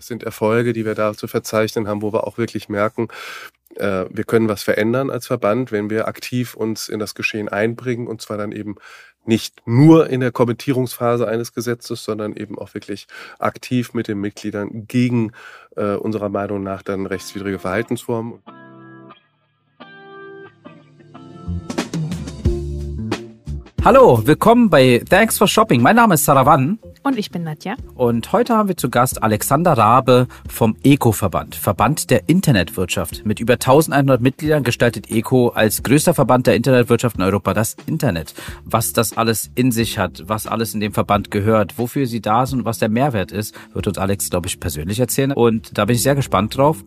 Das sind Erfolge, die wir da zu verzeichnen haben, wo wir auch wirklich merken, äh, wir können was verändern als Verband, wenn wir aktiv uns in das Geschehen einbringen und zwar dann eben nicht nur in der Kommentierungsphase eines Gesetzes, sondern eben auch wirklich aktiv mit den Mitgliedern gegen äh, unserer Meinung nach dann rechtswidrige Verhaltensformen. Hallo, willkommen bei Thanks for Shopping. Mein Name ist Saravan. Und ich bin Nadja. Und heute haben wir zu Gast Alexander Rabe vom ECO-Verband, Verband der Internetwirtschaft. Mit über 1100 Mitgliedern gestaltet ECO als größter Verband der Internetwirtschaft in Europa das Internet. Was das alles in sich hat, was alles in dem Verband gehört, wofür sie da sind und was der Mehrwert ist, wird uns Alex, glaube ich, persönlich erzählen. Und da bin ich sehr gespannt drauf.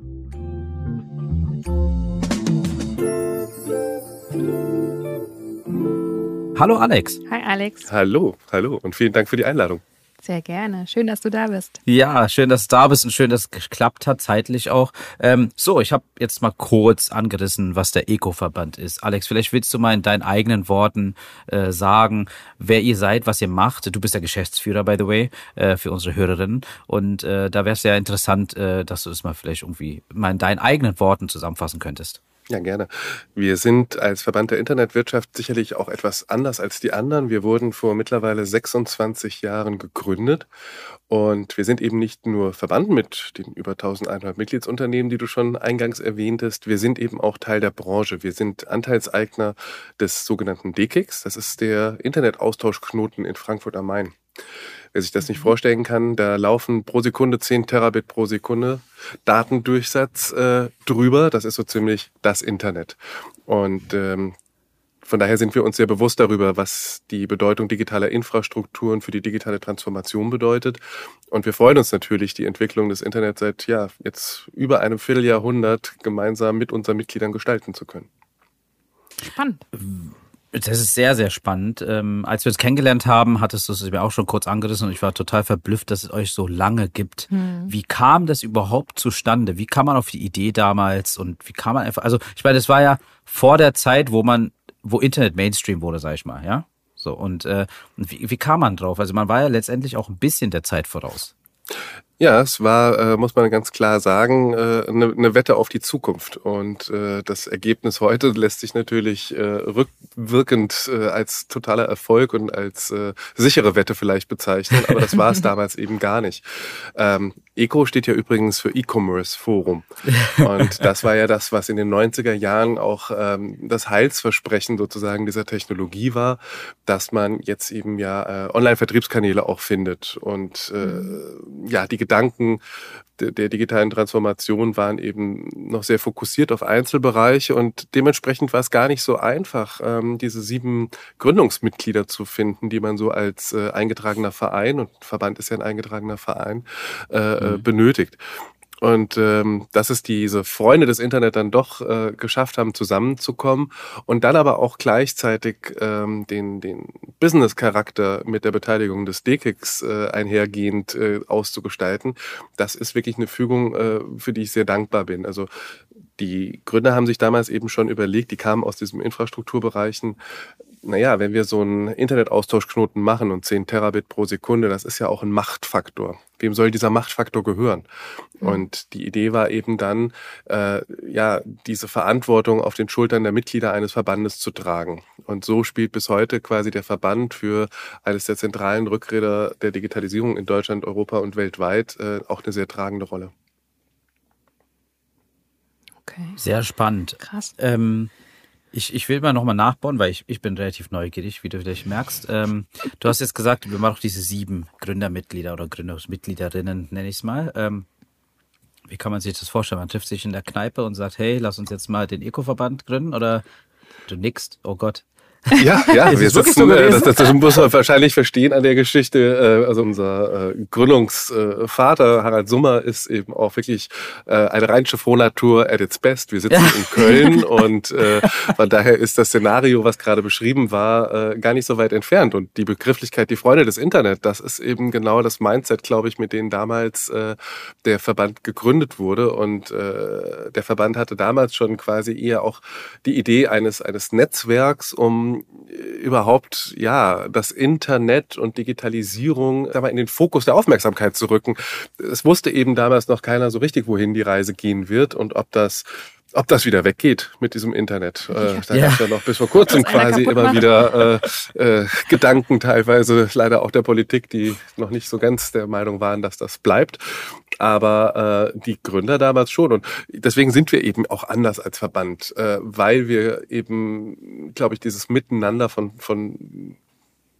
Hallo Alex. Hi Alex. Hallo, hallo und vielen Dank für die Einladung. Sehr gerne. Schön, dass du da bist. Ja, schön, dass du da bist und schön, dass es geklappt hat, zeitlich auch. Ähm, so, ich habe jetzt mal kurz angerissen, was der Eco-Verband ist. Alex, vielleicht willst du mal in deinen eigenen Worten äh, sagen, wer ihr seid, was ihr macht. Du bist der Geschäftsführer, by the way, äh, für unsere Hörerinnen. Und äh, da wäre es ja interessant, äh, dass du es mal vielleicht irgendwie mal in deinen eigenen Worten zusammenfassen könntest. Ja, gerne. Wir sind als Verband der Internetwirtschaft sicherlich auch etwas anders als die anderen. Wir wurden vor mittlerweile 26 Jahren gegründet und wir sind eben nicht nur Verband mit den über 1100 Mitgliedsunternehmen, die du schon eingangs erwähntest. Wir sind eben auch Teil der Branche. Wir sind Anteilseigner des sogenannten DKIX. Das ist der Internetaustauschknoten in Frankfurt am Main. Wer sich das nicht mhm. vorstellen kann, da laufen pro Sekunde 10 Terabit pro Sekunde Datendurchsatz äh, drüber. Das ist so ziemlich das Internet. Und ähm, von daher sind wir uns sehr bewusst darüber, was die Bedeutung digitaler Infrastrukturen für die digitale Transformation bedeutet. Und wir freuen uns natürlich, die Entwicklung des Internets seit ja jetzt über einem Vierteljahrhundert gemeinsam mit unseren Mitgliedern gestalten zu können. Spannend. Das ist sehr, sehr spannend. Ähm, als wir uns kennengelernt haben, hattest du es mir auch schon kurz angerissen und ich war total verblüfft, dass es euch so lange gibt. Hm. Wie kam das überhaupt zustande? Wie kam man auf die Idee damals und wie kam man einfach, also ich meine, das war ja vor der Zeit, wo man, wo Internet Mainstream wurde, sag ich mal, ja? So, und, äh, wie, wie kam man drauf? Also man war ja letztendlich auch ein bisschen der Zeit voraus. Ja, es war, äh, muss man ganz klar sagen, äh, eine, eine Wette auf die Zukunft. Und äh, das Ergebnis heute lässt sich natürlich äh, rückwirkend äh, als totaler Erfolg und als äh, sichere Wette vielleicht bezeichnen, aber das war es damals eben gar nicht. Ähm, ECO steht ja übrigens für E-Commerce Forum. Und das war ja das, was in den 90er Jahren auch ähm, das Heilsversprechen sozusagen dieser Technologie war, dass man jetzt eben ja äh, Online-Vertriebskanäle auch findet. Und äh, ja, die Gedanken der, der digitalen Transformation waren eben noch sehr fokussiert auf Einzelbereiche und dementsprechend war es gar nicht so einfach, ähm, diese sieben Gründungsmitglieder zu finden, die man so als äh, eingetragener Verein, und Verband ist ja ein eingetragener Verein, äh, äh mhm. benötigt. Und ähm, dass es diese Freunde des Internet dann doch äh, geschafft haben, zusammenzukommen und dann aber auch gleichzeitig ähm, den, den Business-Charakter mit der Beteiligung des DKIX äh, einhergehend äh, auszugestalten, das ist wirklich eine Fügung, äh, für die ich sehr dankbar bin. Also die Gründer haben sich damals eben schon überlegt, die kamen aus diesen Infrastrukturbereichen, naja, wenn wir so einen Internetaustauschknoten machen und 10 Terabit pro Sekunde, das ist ja auch ein Machtfaktor. Wem soll dieser Machtfaktor gehören? Mhm. Und die Idee war eben dann, äh, ja, diese Verantwortung auf den Schultern der Mitglieder eines Verbandes zu tragen. Und so spielt bis heute quasi der Verband für eines der zentralen Rückräder der Digitalisierung in Deutschland, Europa und weltweit äh, auch eine sehr tragende Rolle. Okay. Sehr spannend. Krass. Ähm, ich, ich will mal nochmal nachbauen, weil ich, ich bin relativ neugierig, wie du vielleicht merkst. Ähm, du hast jetzt gesagt, wir machen auch diese sieben Gründermitglieder oder Gründungsmitgliederinnen, nenne ich es mal. Ähm, wie kann man sich das vorstellen? Man trifft sich in der Kneipe und sagt, hey, lass uns jetzt mal den Eco-Verband gründen oder du nickst, oh Gott, ja, ja, wir sitzen, so äh, das, das, muss man wahrscheinlich verstehen an der Geschichte. Äh, also unser äh, Gründungsvater Harald Summer ist eben auch wirklich eine rheinische Frohnatur at its best. Wir sitzen in Köln und von daher ist das Szenario, was gerade beschrieben war, gar nicht so weit entfernt. Und die Begrifflichkeit, die Freunde des Internet, das ist eben genau das Mindset, glaube ich, mit denen damals der Verband gegründet wurde. Und der Verband hatte damals schon quasi eher auch die Idee eines, eines Netzwerks, um ähm, überhaupt ja das Internet und Digitalisierung mal, in den Fokus der Aufmerksamkeit zu rücken. Es wusste eben damals noch keiner so richtig, wohin die Reise gehen wird und ob das ob das wieder weggeht mit diesem Internet. Äh, da ja. gab es ja noch bis vor kurzem quasi immer macht. wieder äh, äh, Gedanken, teilweise leider auch der Politik, die noch nicht so ganz der Meinung waren, dass das bleibt. Aber äh, die Gründer damals schon. Und deswegen sind wir eben auch anders als Verband, äh, weil wir eben, glaube ich, dieses Miteinander von, von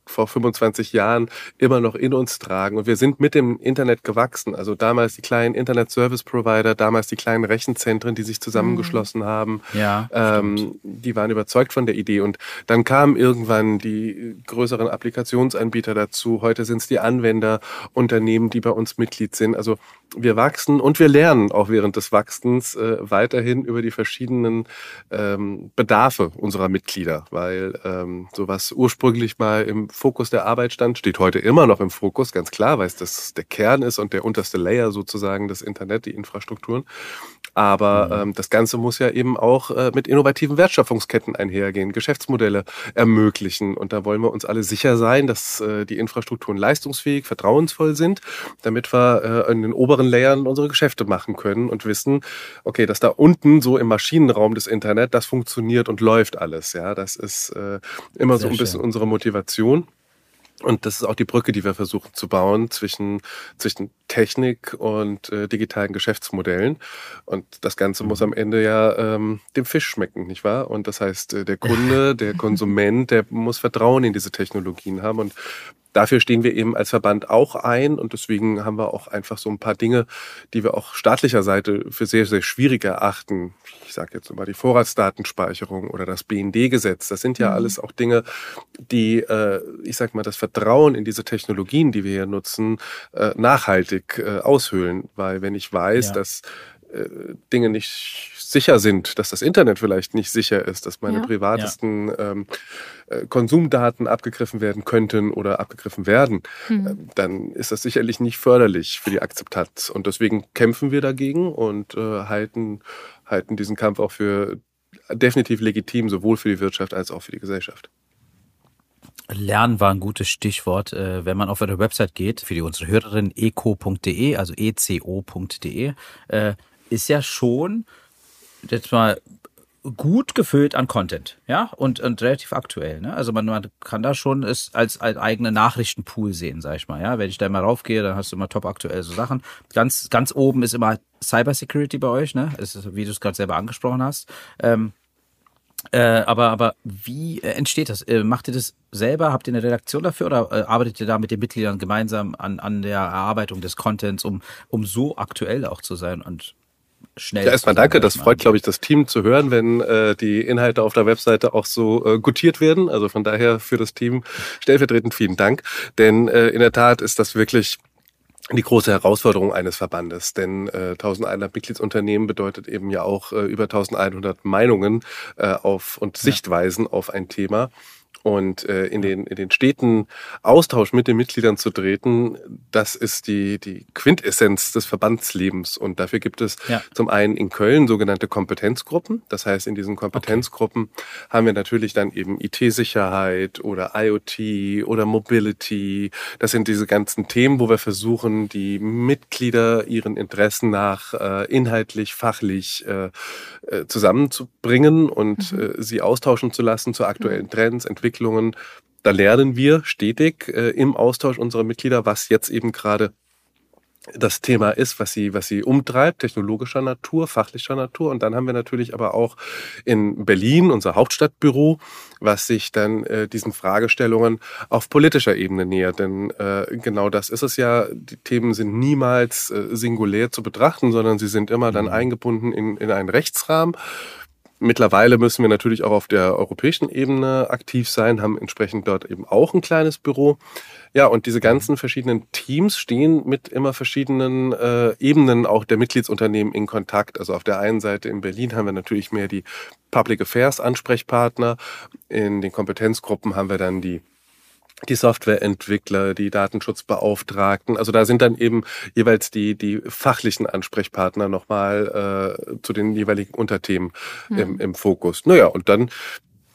vor 25 Jahren immer noch in uns tragen. Und wir sind mit dem Internet gewachsen. Also damals die kleinen Internet-Service-Provider, damals die kleinen Rechenzentren, die sich zusammengeschlossen mhm. haben. Ja, ähm, die waren überzeugt von der Idee. Und dann kamen irgendwann die größeren Applikationsanbieter dazu. Heute sind es die Anwenderunternehmen, die bei uns Mitglied sind. Also wir wachsen und wir lernen auch während des Wachsens äh, weiterhin über die verschiedenen ähm, Bedarfe unserer Mitglieder, weil ähm, sowas ursprünglich mal im Fokus der Arbeit stand, steht heute immer noch im Fokus, ganz klar, weil es das der Kern ist und der unterste Layer sozusagen des Internet, die Infrastrukturen. Aber mhm. ähm, das Ganze muss ja eben auch äh, mit innovativen Wertschöpfungsketten einhergehen, Geschäftsmodelle ermöglichen. Und da wollen wir uns alle sicher sein, dass äh, die Infrastrukturen leistungsfähig, vertrauensvoll sind, damit wir äh, in den oberen Layern unsere Geschäfte machen können und wissen, okay, dass da unten so im Maschinenraum des Internet, das funktioniert und läuft alles. Ja, das ist äh, immer Sehr so ein bisschen schön. unsere Motivation. Und das ist auch die Brücke, die wir versuchen zu bauen zwischen, zwischen Technik und äh, digitalen Geschäftsmodellen. Und das Ganze muss am Ende ja ähm, dem Fisch schmecken, nicht wahr? Und das heißt, äh, der Kunde, der Konsument, der muss Vertrauen in diese Technologien haben. Und dafür stehen wir eben als Verband auch ein und deswegen haben wir auch einfach so ein paar Dinge, die wir auch staatlicher Seite für sehr, sehr schwierig erachten. Ich sage jetzt mal die Vorratsdatenspeicherung oder das BND-Gesetz. Das sind ja mhm. alles auch Dinge, die, äh, ich sag mal, das Vertrauen in diese Technologien, die wir hier nutzen, äh, nachhaltig äh, aushöhlen. Weil wenn ich weiß, ja. dass äh, Dinge nicht sicher sind, dass das Internet vielleicht nicht sicher ist, dass meine ja. privatesten ja. Ähm, äh, Konsumdaten abgegriffen werden könnten oder abgegriffen werden, mhm. äh, dann ist das sicherlich nicht förderlich für die Akzeptanz. Und deswegen kämpfen wir dagegen und äh, halten, halten diesen Kampf auch für definitiv legitim, sowohl für die Wirtschaft als auch für die Gesellschaft. Lernen war ein gutes Stichwort. Äh, wenn man auf eure Website geht, für die unsere Hörerin eco.de, also eco.de, äh, ist ja schon jetzt mal gut gefüllt an Content, ja, und, und relativ aktuell. Ne? Also man, man kann da schon es als, als eigene Nachrichtenpool sehen, sag ich mal. Ja, wenn ich da mal raufgehe, dann hast du immer top aktuelle so Sachen. Ganz, ganz oben ist immer Cybersecurity bei euch, ne? Das ist, wie du es gerade selber angesprochen hast. Ähm, äh, aber, aber wie äh, entsteht das? Äh, macht ihr das selber? Habt ihr eine Redaktion dafür oder äh, arbeitet ihr da mit den Mitgliedern gemeinsam an, an der Erarbeitung des Contents, um, um so aktuell auch zu sein und schnell. Ja, erstmal danke. Das freut, glaube ich, das Team zu hören, wenn äh, die Inhalte auf der Webseite auch so äh, gutiert werden. Also von daher für das Team stellvertretend vielen Dank. Denn äh, in der Tat ist das wirklich die große Herausforderung eines Verbandes, denn äh, 1100 Mitgliedsunternehmen bedeutet eben ja auch äh, über 1100 Meinungen äh, auf und Sichtweisen ja. auf ein Thema und äh, in den in den Städten Austausch mit den Mitgliedern zu treten, das ist die die Quintessenz des Verbandslebens und dafür gibt es ja. zum einen in Köln sogenannte Kompetenzgruppen. Das heißt, in diesen Kompetenzgruppen okay. haben wir natürlich dann eben IT-Sicherheit oder IoT oder Mobility. Das sind diese ganzen Themen, wo wir versuchen, die Mitglieder ihren Interessen nach äh, inhaltlich, fachlich äh, äh, zusammenzubringen und mhm. äh, sie austauschen zu lassen zu aktuellen Trends, Entwicklungen Entwicklungen. Da lernen wir stetig äh, im Austausch unserer Mitglieder, was jetzt eben gerade das Thema ist, was sie, was sie umtreibt, technologischer Natur, fachlicher Natur. Und dann haben wir natürlich aber auch in Berlin unser Hauptstadtbüro, was sich dann äh, diesen Fragestellungen auf politischer Ebene nähert. Denn äh, genau das ist es ja. Die Themen sind niemals äh, singulär zu betrachten, sondern sie sind immer dann mhm. eingebunden in, in einen Rechtsrahmen. Mittlerweile müssen wir natürlich auch auf der europäischen Ebene aktiv sein, haben entsprechend dort eben auch ein kleines Büro. Ja, und diese ganzen verschiedenen Teams stehen mit immer verschiedenen äh, Ebenen auch der Mitgliedsunternehmen in Kontakt. Also auf der einen Seite in Berlin haben wir natürlich mehr die Public Affairs Ansprechpartner. In den Kompetenzgruppen haben wir dann die die Softwareentwickler, die Datenschutzbeauftragten. Also da sind dann eben jeweils die, die fachlichen Ansprechpartner nochmal äh, zu den jeweiligen Unterthemen mhm. im, im Fokus. Naja, und dann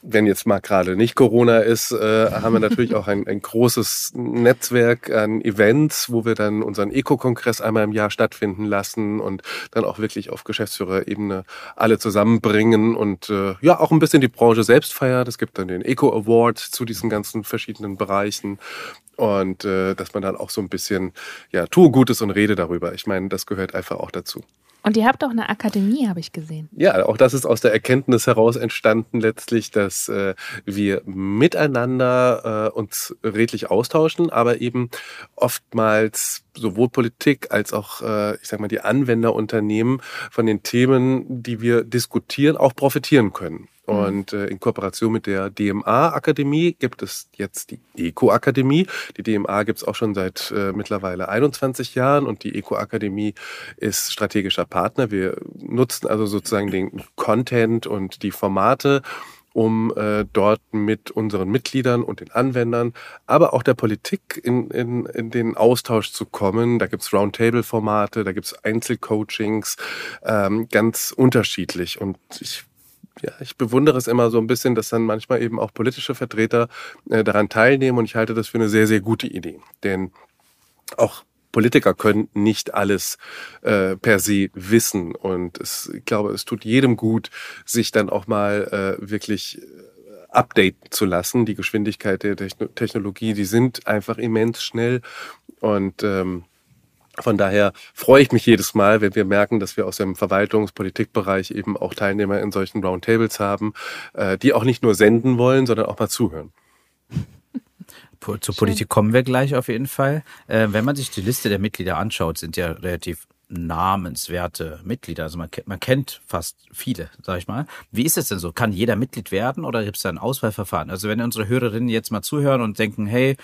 wenn jetzt mal gerade nicht Corona ist, äh, haben wir natürlich auch ein, ein großes Netzwerk an Events, wo wir dann unseren Eco-Kongress einmal im Jahr stattfinden lassen und dann auch wirklich auf Geschäftsführerebene alle zusammenbringen und äh, ja auch ein bisschen die Branche selbst feiert. Es gibt dann den Eco Award zu diesen ganzen verschiedenen Bereichen und äh, dass man dann auch so ein bisschen ja tue Gutes und rede darüber. Ich meine, das gehört einfach auch dazu. Und ihr habt auch eine Akademie, habe ich gesehen. Ja, auch das ist aus der Erkenntnis heraus entstanden letztlich, dass äh, wir miteinander äh, uns redlich austauschen, aber eben oftmals sowohl Politik als auch, äh, ich sag mal, die Anwenderunternehmen von den Themen, die wir diskutieren, auch profitieren können. Mhm. Und äh, in Kooperation mit der DMA-Akademie gibt es jetzt die Eco-Akademie. Die DMA gibt es auch schon seit äh, mittlerweile 21 Jahren und die Eco-Akademie ist strategischer Partner. Wir nutzen also sozusagen den Content und die Formate um äh, dort mit unseren Mitgliedern und den Anwendern, aber auch der Politik in, in, in den Austausch zu kommen. Da gibt's Roundtable-Formate, da gibt's Einzelcoachings, ähm, ganz unterschiedlich. Und ich ja, ich bewundere es immer so ein bisschen, dass dann manchmal eben auch politische Vertreter äh, daran teilnehmen und ich halte das für eine sehr, sehr gute Idee. Denn auch Politiker können nicht alles äh, per se wissen und es, ich glaube, es tut jedem gut, sich dann auch mal äh, wirklich äh, updaten zu lassen. Die Geschwindigkeit der Technologie, die sind einfach immens schnell und ähm, von daher freue ich mich jedes Mal, wenn wir merken, dass wir aus dem Verwaltungspolitikbereich eben auch Teilnehmer in solchen Roundtables haben, äh, die auch nicht nur senden wollen, sondern auch mal zuhören. Zur. Politik kommen wir gleich auf jeden Fall. Äh, wenn man sich die Liste der Mitglieder anschaut, sind ja relativ namenswerte Mitglieder. Also man, man kennt fast viele, sag ich mal. Wie ist es denn so? Kann jeder Mitglied werden oder gibt es da ein Auswahlverfahren? Also wenn unsere Hörerinnen jetzt mal zuhören und denken, hey,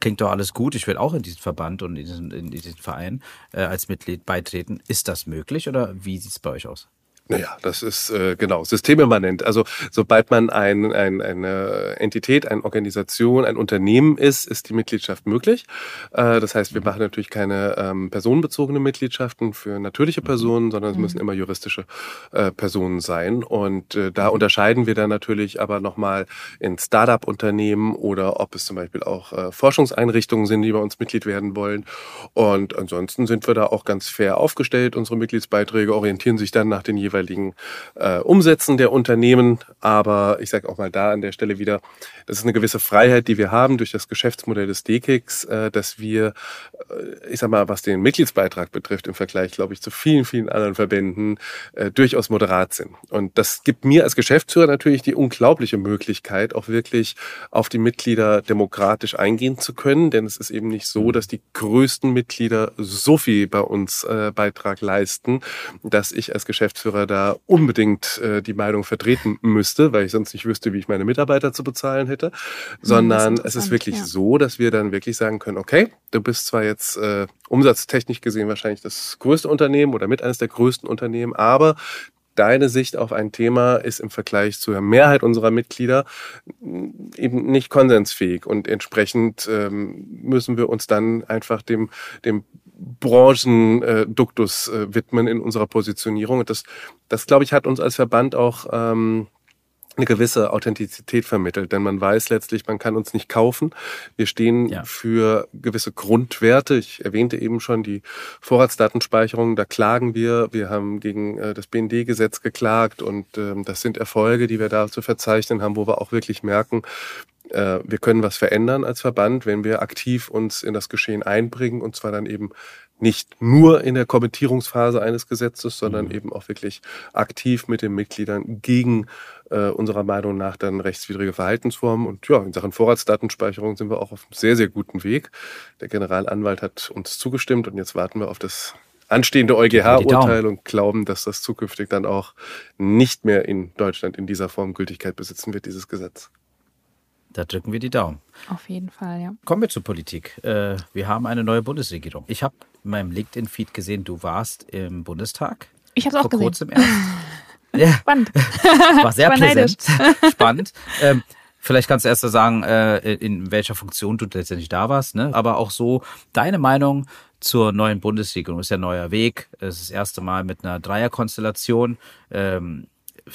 klingt doch alles gut, ich will auch in diesen Verband und in diesen, in diesen Verein äh, als Mitglied beitreten, ist das möglich oder wie sieht es bei euch aus? Naja, das ist äh, genau systemimmanent. Also sobald man ein, ein, eine Entität, eine Organisation, ein Unternehmen ist, ist die Mitgliedschaft möglich. Äh, das heißt, wir mhm. machen natürlich keine ähm, personenbezogene Mitgliedschaften für natürliche mhm. Personen, sondern es müssen mhm. immer juristische äh, Personen sein. Und äh, da unterscheiden wir dann natürlich aber nochmal in Start-up-Unternehmen oder ob es zum Beispiel auch äh, Forschungseinrichtungen sind, die bei uns Mitglied werden wollen. Und ansonsten sind wir da auch ganz fair aufgestellt. Unsere Mitgliedsbeiträge orientieren sich dann nach den jeweiligen jeweiligen äh, Umsätzen der Unternehmen. Aber ich sage auch mal da an der Stelle wieder, das ist eine gewisse Freiheit, die wir haben durch das Geschäftsmodell des DKIX, äh, dass wir, äh, ich sag mal, was den Mitgliedsbeitrag betrifft, im Vergleich, glaube ich, zu vielen, vielen anderen Verbänden, äh, durchaus moderat sind. Und das gibt mir als Geschäftsführer natürlich die unglaubliche Möglichkeit, auch wirklich auf die Mitglieder demokratisch eingehen zu können. Denn es ist eben nicht so, dass die größten Mitglieder so viel bei uns äh, Beitrag leisten, dass ich als Geschäftsführer da unbedingt äh, die Meinung vertreten müsste, weil ich sonst nicht wüsste, wie ich meine Mitarbeiter zu bezahlen hätte, hm, sondern ist es ist wirklich ja. so, dass wir dann wirklich sagen können, okay, du bist zwar jetzt äh, umsatztechnisch gesehen wahrscheinlich das größte Unternehmen oder mit eines der größten Unternehmen, aber deine Sicht auf ein Thema ist im Vergleich zur Mehrheit unserer Mitglieder eben nicht konsensfähig und entsprechend ähm, müssen wir uns dann einfach dem, dem Branchenduktus äh, widmen in unserer Positionierung. Und das, das glaube ich, hat uns als Verband auch ähm, eine gewisse Authentizität vermittelt, denn man weiß letztlich, man kann uns nicht kaufen. Wir stehen ja. für gewisse Grundwerte. Ich erwähnte eben schon die Vorratsdatenspeicherung, da klagen wir. Wir haben gegen äh, das BND-Gesetz geklagt und ähm, das sind Erfolge, die wir da zu verzeichnen haben, wo wir auch wirklich merken, äh, wir können was verändern als Verband, wenn wir aktiv uns in das Geschehen einbringen und zwar dann eben nicht nur in der Kommentierungsphase eines Gesetzes, sondern mhm. eben auch wirklich aktiv mit den Mitgliedern gegen äh, unserer Meinung nach dann rechtswidrige Verhaltensformen. Und ja, in Sachen Vorratsdatenspeicherung sind wir auch auf einem sehr, sehr guten Weg. Der Generalanwalt hat uns zugestimmt und jetzt warten wir auf das anstehende EuGH-Urteil und glauben, dass das zukünftig dann auch nicht mehr in Deutschland in dieser Form Gültigkeit besitzen wird, dieses Gesetz. Da drücken wir die Daumen. Auf jeden Fall, ja. Kommen wir zur Politik. Äh, wir haben eine neue Bundesregierung. Ich habe in meinem LinkedIn-Feed gesehen, du warst im Bundestag. Ich habe es auch gesehen. Kurzem erst. ja. Spannend. War sehr präsent. Spannend. Ähm, Vielleicht kannst du erst sagen, äh, in welcher Funktion du letztendlich da warst, ne? aber auch so deine Meinung zur neuen Bundesregierung. Ist ja ein neuer Weg. Es ist das erste Mal mit einer Dreierkonstellation. Ähm,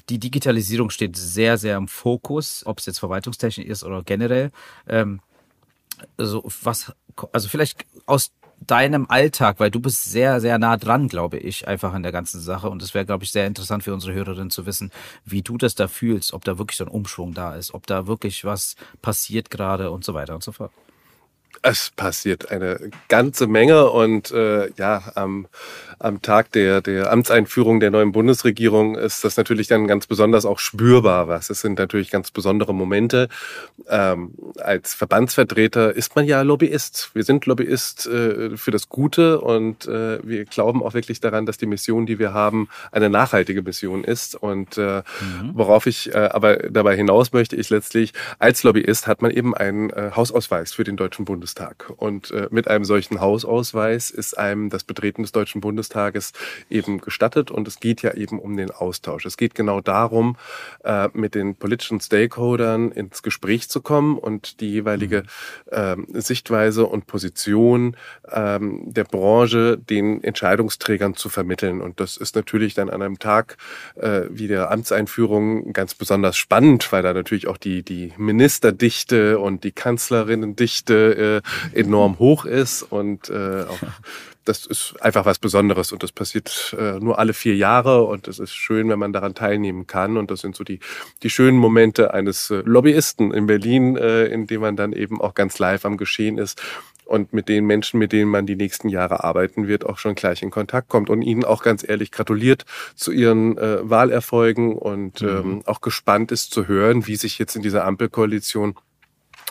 die Digitalisierung steht sehr, sehr im Fokus, ob es jetzt Verwaltungstechnik ist oder generell. Ähm, also was, also vielleicht aus deinem Alltag, weil du bist sehr, sehr nah dran, glaube ich, einfach an der ganzen Sache. Und es wäre, glaube ich, sehr interessant für unsere Hörerinnen zu wissen, wie du das da fühlst, ob da wirklich so ein Umschwung da ist, ob da wirklich was passiert gerade und so weiter und so fort. Es passiert eine ganze Menge und äh, ja, am, am Tag der, der Amtseinführung der neuen Bundesregierung ist das natürlich dann ganz besonders auch spürbar was. Es sind natürlich ganz besondere Momente. Ähm, als Verbandsvertreter ist man ja Lobbyist. Wir sind Lobbyist äh, für das Gute und äh, wir glauben auch wirklich daran, dass die Mission, die wir haben, eine nachhaltige Mission ist. Und äh, mhm. worauf ich äh, aber dabei hinaus möchte, ich letztlich als Lobbyist hat man eben einen äh, Hausausweis für den Deutschen Bundestag. Bundestag. Und äh, mit einem solchen Hausausweis ist einem das Betreten des Deutschen Bundestages eben gestattet. Und es geht ja eben um den Austausch. Es geht genau darum, äh, mit den politischen Stakeholdern ins Gespräch zu kommen und die jeweilige äh, Sichtweise und Position äh, der Branche den Entscheidungsträgern zu vermitteln. Und das ist natürlich dann an einem Tag äh, wie der Amtseinführung ganz besonders spannend, weil da natürlich auch die, die Ministerdichte und die Kanzlerinnendichte äh, enorm hoch ist und äh, auch das ist einfach was Besonderes und das passiert äh, nur alle vier Jahre und es ist schön, wenn man daran teilnehmen kann und das sind so die die schönen Momente eines äh, Lobbyisten in Berlin, äh, in dem man dann eben auch ganz live am Geschehen ist und mit den Menschen, mit denen man die nächsten Jahre arbeiten wird, auch schon gleich in Kontakt kommt und ihnen auch ganz ehrlich gratuliert zu ihren äh, Wahlerfolgen und mhm. ähm, auch gespannt ist zu hören, wie sich jetzt in dieser Ampelkoalition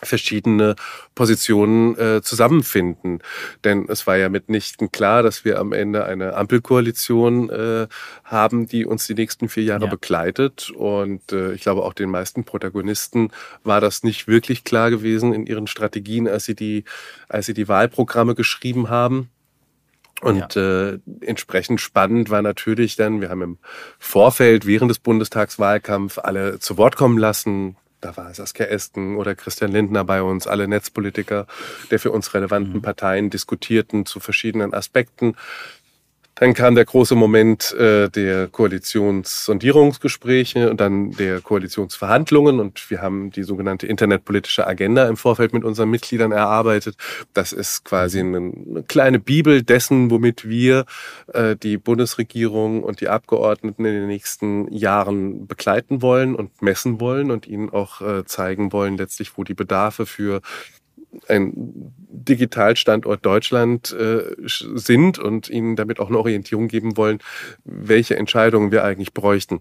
verschiedene Positionen äh, zusammenfinden. Denn es war ja mitnichten klar, dass wir am Ende eine Ampelkoalition äh, haben, die uns die nächsten vier Jahre ja. begleitet. Und äh, ich glaube, auch den meisten Protagonisten war das nicht wirklich klar gewesen in ihren Strategien, als sie die, als sie die Wahlprogramme geschrieben haben. Und ja. äh, entsprechend spannend war natürlich dann, wir haben im Vorfeld während des Bundestagswahlkampf alle zu Wort kommen lassen, da war Saskia Esken oder Christian Lindner bei uns, alle Netzpolitiker der für uns relevanten mhm. Parteien diskutierten zu verschiedenen Aspekten. Dann kam der große Moment äh, der Koalitionssondierungsgespräche und dann der Koalitionsverhandlungen und wir haben die sogenannte internetpolitische Agenda im Vorfeld mit unseren Mitgliedern erarbeitet. Das ist quasi eine, eine kleine Bibel dessen, womit wir äh, die Bundesregierung und die Abgeordneten in den nächsten Jahren begleiten wollen und messen wollen und ihnen auch äh, zeigen wollen, letztlich, wo die Bedarfe für ein Digitalstandort Deutschland äh, sind und ihnen damit auch eine Orientierung geben wollen, welche Entscheidungen wir eigentlich bräuchten.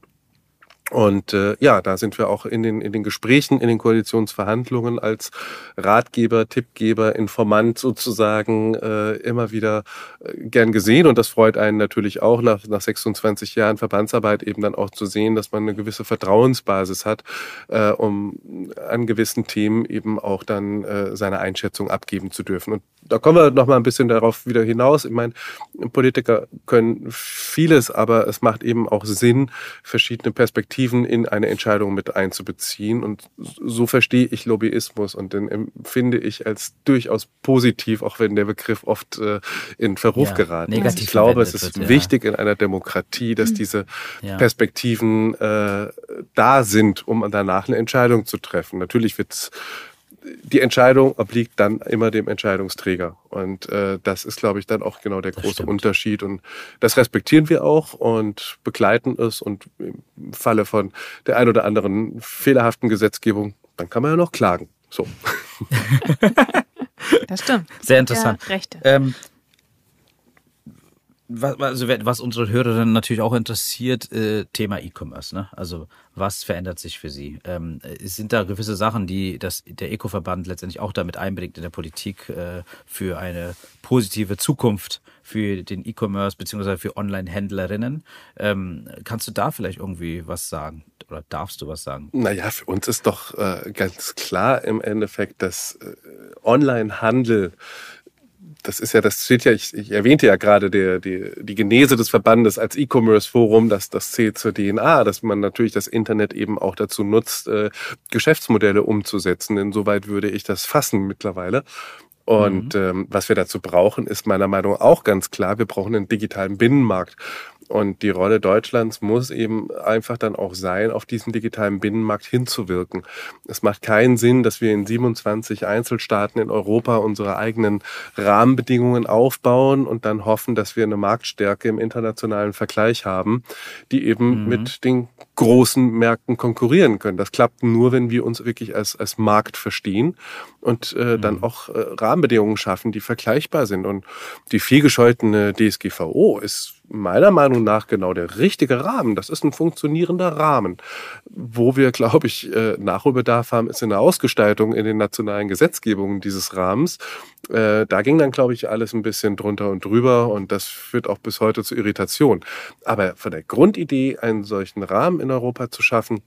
Und äh, ja, da sind wir auch in den, in den Gesprächen, in den Koalitionsverhandlungen als Ratgeber, Tippgeber, Informant sozusagen äh, immer wieder äh, gern gesehen. Und das freut einen natürlich auch nach, nach 26 Jahren Verbandsarbeit eben dann auch zu sehen, dass man eine gewisse Vertrauensbasis hat, äh, um an gewissen Themen eben auch dann äh, seine Einschätzung abgeben zu dürfen. Und da kommen wir noch mal ein bisschen darauf wieder hinaus. Ich meine, Politiker können vieles, aber es macht eben auch Sinn, verschiedene Perspektiven in eine Entscheidung mit einzubeziehen. Und so verstehe ich Lobbyismus und den empfinde ich als durchaus positiv, auch wenn der Begriff oft äh, in Verruf ja, geraten ist. Ich glaube, es ist wird, wichtig ja. in einer Demokratie, dass mhm. diese ja. Perspektiven äh, da sind, um danach eine Entscheidung zu treffen. Natürlich wird es die Entscheidung obliegt dann immer dem Entscheidungsträger. Und äh, das ist, glaube ich, dann auch genau der große Unterschied. Und das respektieren wir auch und begleiten es. Und im Falle von der ein oder anderen fehlerhaften Gesetzgebung, dann kann man ja noch klagen. So. das stimmt. Sehr interessant. Ja, Rechte. Ähm, was, also was unsere Hörerinnen natürlich auch interessiert, äh, Thema E-Commerce. Ne? Also was verändert sich für Sie? Ähm, sind da gewisse Sachen, die das, der Eco-Verband letztendlich auch damit einbringt in der Politik äh, für eine positive Zukunft für den E-Commerce beziehungsweise für Online-Händlerinnen? Ähm, kannst du da vielleicht irgendwie was sagen? Oder darfst du was sagen? Naja, für uns ist doch äh, ganz klar im Endeffekt, dass äh, Online-Handel das ist ja, das steht ja, ich, ich erwähnte ja gerade der, die, die Genese des Verbandes als E-Commerce-Forum, dass das zählt zur DNA, dass man natürlich das Internet eben auch dazu nutzt, äh, Geschäftsmodelle umzusetzen. Insoweit würde ich das fassen mittlerweile. Und mhm. ähm, was wir dazu brauchen, ist meiner Meinung nach auch ganz klar, wir brauchen einen digitalen Binnenmarkt. Und die Rolle Deutschlands muss eben einfach dann auch sein, auf diesen digitalen Binnenmarkt hinzuwirken. Es macht keinen Sinn, dass wir in 27 Einzelstaaten in Europa unsere eigenen Rahmenbedingungen aufbauen und dann hoffen, dass wir eine Marktstärke im internationalen Vergleich haben, die eben mhm. mit den großen Märkten konkurrieren können. Das klappt nur, wenn wir uns wirklich als, als Markt verstehen und äh, mhm. dann auch äh, Rahmenbedingungen schaffen, die vergleichbar sind. Und die vielgescholtene DSGVO ist meiner Meinung nach genau der richtige Rahmen. Das ist ein funktionierender Rahmen. Wo wir, glaube ich, äh, Nachholbedarf haben, ist in der Ausgestaltung in den nationalen Gesetzgebungen dieses Rahmens. Äh, da ging dann, glaube ich, alles ein bisschen drunter und drüber und das führt auch bis heute zu Irritation. Aber von der Grundidee, einen solchen Rahmen in Europa zu schaffen,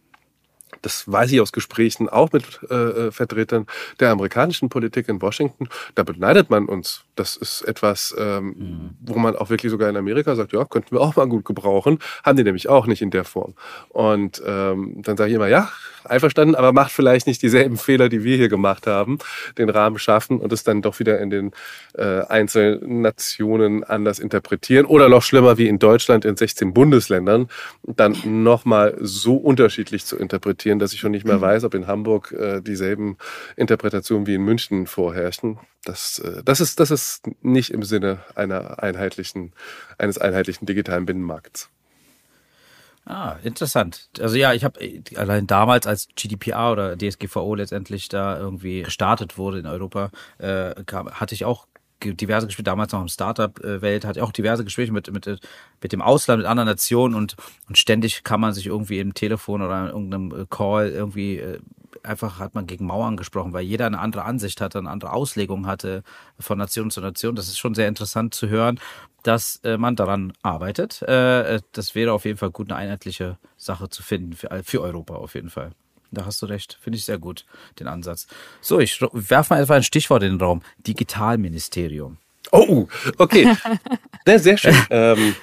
das weiß ich aus Gesprächen auch mit äh, äh, Vertretern der amerikanischen Politik in Washington, da beneidet man uns. Das ist etwas, ähm, mhm. wo man auch wirklich sogar in Amerika sagt, ja, könnten wir auch mal gut gebrauchen. Haben die nämlich auch nicht in der Form. Und ähm, dann sage ich immer, ja, einverstanden, aber macht vielleicht nicht dieselben Fehler, die wir hier gemacht haben, den Rahmen schaffen und es dann doch wieder in den äh, einzelnen Nationen anders interpretieren. Oder noch schlimmer wie in Deutschland in 16 Bundesländern, dann nochmal so unterschiedlich zu interpretieren interpretieren, dass ich schon nicht mehr mhm. weiß, ob in Hamburg äh, dieselben Interpretationen wie in München vorherrschen. Das, äh, das, ist, das ist nicht im Sinne einer einheitlichen, eines einheitlichen digitalen Binnenmarkts. Ah, interessant. Also ja, ich habe äh, allein damals, als GDPR oder DSGVO letztendlich da irgendwie gestartet wurde in Europa, äh, hatte ich auch diverse Gespräche, damals noch im Startup-Welt, hatte auch diverse Gespräche mit, mit, mit dem Ausland, mit anderen Nationen und, und ständig kann man sich irgendwie im Telefon oder in irgendeinem Call irgendwie äh, einfach hat man gegen Mauern gesprochen, weil jeder eine andere Ansicht hatte, eine andere Auslegung hatte von Nation zu Nation. Das ist schon sehr interessant zu hören, dass äh, man daran arbeitet. Äh, das wäre auf jeden Fall gut, eine einheitliche Sache zu finden für, für Europa auf jeden Fall. Da hast du recht. Finde ich sehr gut, den Ansatz. So, ich werfe mal einfach ein Stichwort in den Raum. Digitalministerium. Oh, okay. sehr schön. ähm,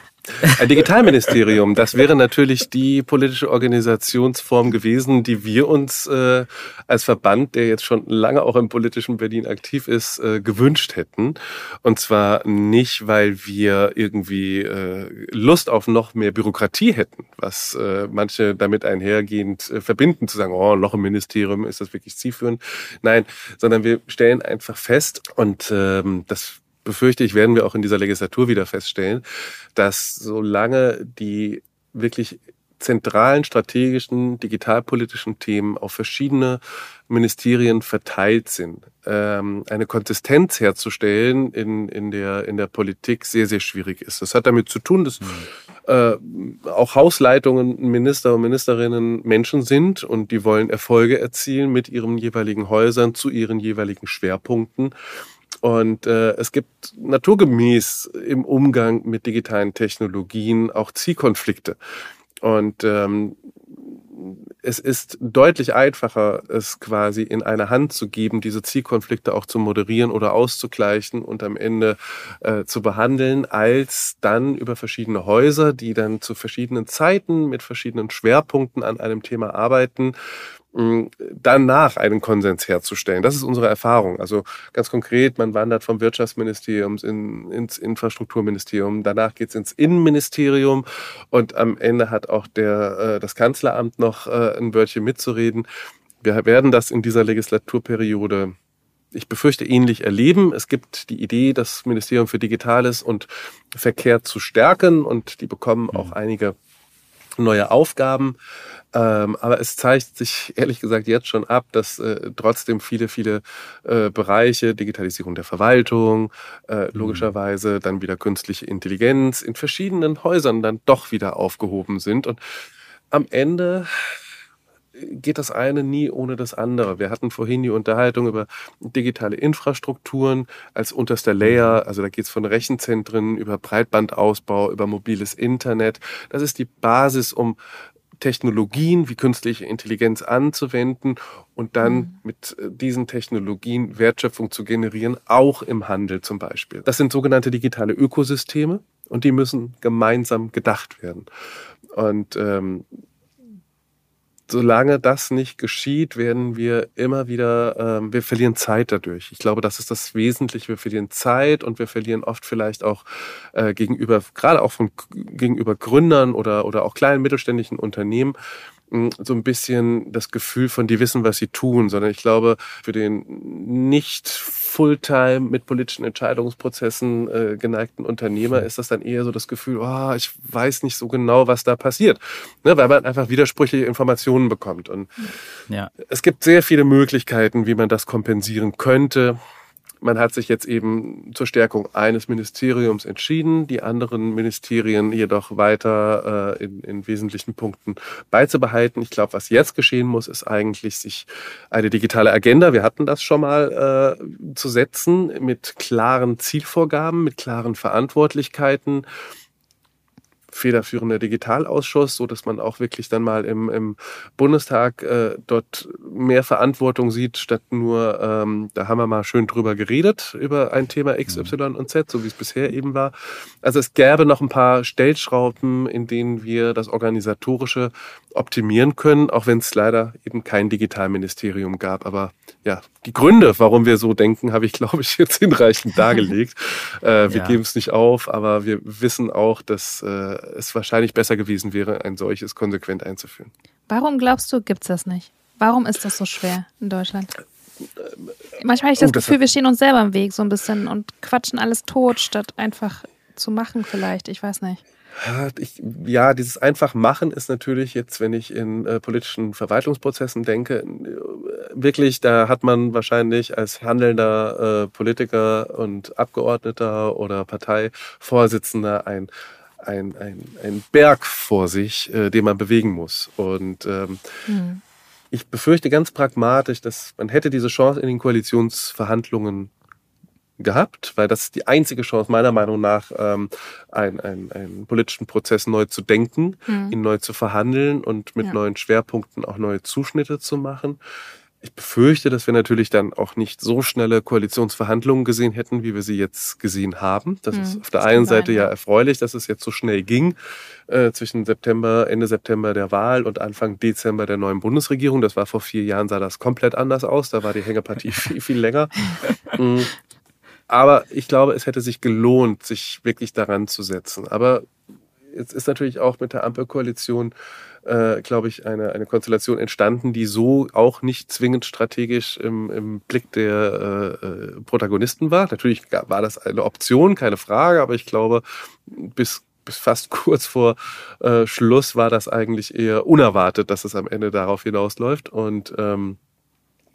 ein Digitalministerium, das wäre natürlich die politische Organisationsform gewesen, die wir uns äh, als Verband, der jetzt schon lange auch im politischen Berlin aktiv ist, äh, gewünscht hätten. Und zwar nicht, weil wir irgendwie äh, Lust auf noch mehr Bürokratie hätten, was äh, manche damit einhergehend äh, verbinden, zu sagen, oh, noch ein Ministerium, ist das wirklich zielführend? Nein, sondern wir stellen einfach fest, und ähm, das befürchte ich, werden wir auch in dieser Legislatur wieder feststellen, dass solange die wirklich zentralen strategischen digitalpolitischen Themen auf verschiedene Ministerien verteilt sind, ähm, eine Konsistenz herzustellen in, in, der, in der Politik sehr, sehr schwierig ist. Das hat damit zu tun, dass äh, auch Hausleitungen, Minister und Ministerinnen Menschen sind und die wollen Erfolge erzielen mit ihren jeweiligen Häusern zu ihren jeweiligen Schwerpunkten. Und äh, es gibt naturgemäß im Umgang mit digitalen Technologien auch Zielkonflikte. Und ähm, es ist deutlich einfacher, es quasi in eine Hand zu geben, diese Zielkonflikte auch zu moderieren oder auszugleichen und am Ende äh, zu behandeln, als dann über verschiedene Häuser, die dann zu verschiedenen Zeiten mit verschiedenen Schwerpunkten an einem Thema arbeiten, danach einen Konsens herzustellen. Das ist unsere Erfahrung. Also ganz konkret, man wandert vom Wirtschaftsministerium in, ins Infrastrukturministerium, danach geht's ins Innenministerium und am Ende hat auch der, äh, das Kanzleramt noch äh, ein Wörtchen mitzureden. Wir werden das in dieser Legislaturperiode ich befürchte, ähnlich erleben. Es gibt die Idee, das Ministerium für Digitales und Verkehr zu stärken und die bekommen auch mhm. einige neue Aufgaben. Ähm, aber es zeigt sich ehrlich gesagt jetzt schon ab, dass äh, trotzdem viele, viele äh, Bereiche, Digitalisierung der Verwaltung, äh, mhm. logischerweise dann wieder künstliche Intelligenz in verschiedenen Häusern dann doch wieder aufgehoben sind. Und am Ende geht das eine nie ohne das andere. Wir hatten vorhin die Unterhaltung über digitale Infrastrukturen als unterster Layer. Mhm. Also da geht es von Rechenzentren über Breitbandausbau, über mobiles Internet. Das ist die Basis, um Technologien wie künstliche Intelligenz anzuwenden und dann mhm. mit äh, diesen Technologien Wertschöpfung zu generieren, auch im Handel zum Beispiel. Das sind sogenannte digitale Ökosysteme und die müssen gemeinsam gedacht werden. Und ähm, solange das nicht geschieht, werden wir immer wieder, ähm, wir verlieren Zeit dadurch. Ich glaube, das ist das Wesentliche. Wir verlieren Zeit und wir verlieren oft vielleicht auch äh, gegenüber, gerade auch von gegenüber Gründern oder, oder auch kleinen mittelständischen Unternehmen, so ein bisschen das Gefühl von, die wissen, was sie tun, sondern ich glaube, für den nicht Fulltime mit politischen Entscheidungsprozessen äh, geneigten Unternehmer ist das dann eher so das Gefühl, oh, ich weiß nicht so genau, was da passiert, ne, weil man einfach widersprüchliche Informationen bekommt. Und ja. es gibt sehr viele Möglichkeiten, wie man das kompensieren könnte. Man hat sich jetzt eben zur Stärkung eines Ministeriums entschieden, die anderen Ministerien jedoch weiter äh, in, in wesentlichen Punkten beizubehalten. Ich glaube, was jetzt geschehen muss, ist eigentlich sich eine digitale Agenda, wir hatten das schon mal, äh, zu setzen mit klaren Zielvorgaben, mit klaren Verantwortlichkeiten federführender Digitalausschuss, so dass man auch wirklich dann mal im, im Bundestag äh, dort mehr Verantwortung sieht, statt nur, ähm, da haben wir mal schön drüber geredet, über ein Thema X, Y mhm. und Z, so wie es bisher eben war. Also es gäbe noch ein paar Stellschrauben, in denen wir das Organisatorische optimieren können, auch wenn es leider eben kein Digitalministerium gab. Aber ja, die Gründe, warum wir so denken, habe ich, glaube ich, jetzt hinreichend dargelegt. äh, wir ja. geben es nicht auf, aber wir wissen auch, dass äh, es wahrscheinlich besser gewesen wäre, ein solches konsequent einzuführen. Warum glaubst du, gibt es das nicht? Warum ist das so schwer in Deutschland? Manchmal habe ich das, oh, das Gefühl, wir stehen uns selber im Weg so ein bisschen und quatschen alles tot, statt einfach zu machen vielleicht. Ich weiß nicht. Ich, ja, dieses einfach machen ist natürlich jetzt, wenn ich in äh, politischen Verwaltungsprozessen denke, äh, wirklich, da hat man wahrscheinlich als handelnder äh, Politiker und Abgeordneter oder Parteivorsitzender ein ein, ein, ein Berg vor sich, äh, den man bewegen muss. Und ähm, mhm. ich befürchte ganz pragmatisch, dass man hätte diese Chance in den Koalitionsverhandlungen gehabt, weil das ist die einzige Chance meiner Meinung nach, ähm, einen, einen, einen politischen Prozess neu zu denken, mhm. ihn neu zu verhandeln und mit ja. neuen Schwerpunkten auch neue Zuschnitte zu machen. Ich befürchte, dass wir natürlich dann auch nicht so schnelle Koalitionsverhandlungen gesehen hätten, wie wir sie jetzt gesehen haben. Das hm, ist auf der einen Seite ja erfreulich, dass es jetzt so schnell ging äh, zwischen September, Ende September der Wahl und Anfang Dezember der neuen Bundesregierung. Das war vor vier Jahren, sah das komplett anders aus. Da war die Hängepartie viel, viel länger. Mm. Aber ich glaube, es hätte sich gelohnt, sich wirklich daran zu setzen. Aber jetzt ist natürlich auch mit der Ampelkoalition äh, glaube ich, eine, eine Konstellation entstanden, die so auch nicht zwingend strategisch im, im Blick der äh, äh Protagonisten war. Natürlich war das eine Option, keine Frage, aber ich glaube, bis bis fast kurz vor äh, Schluss war das eigentlich eher unerwartet, dass es am Ende darauf hinausläuft. Und ähm,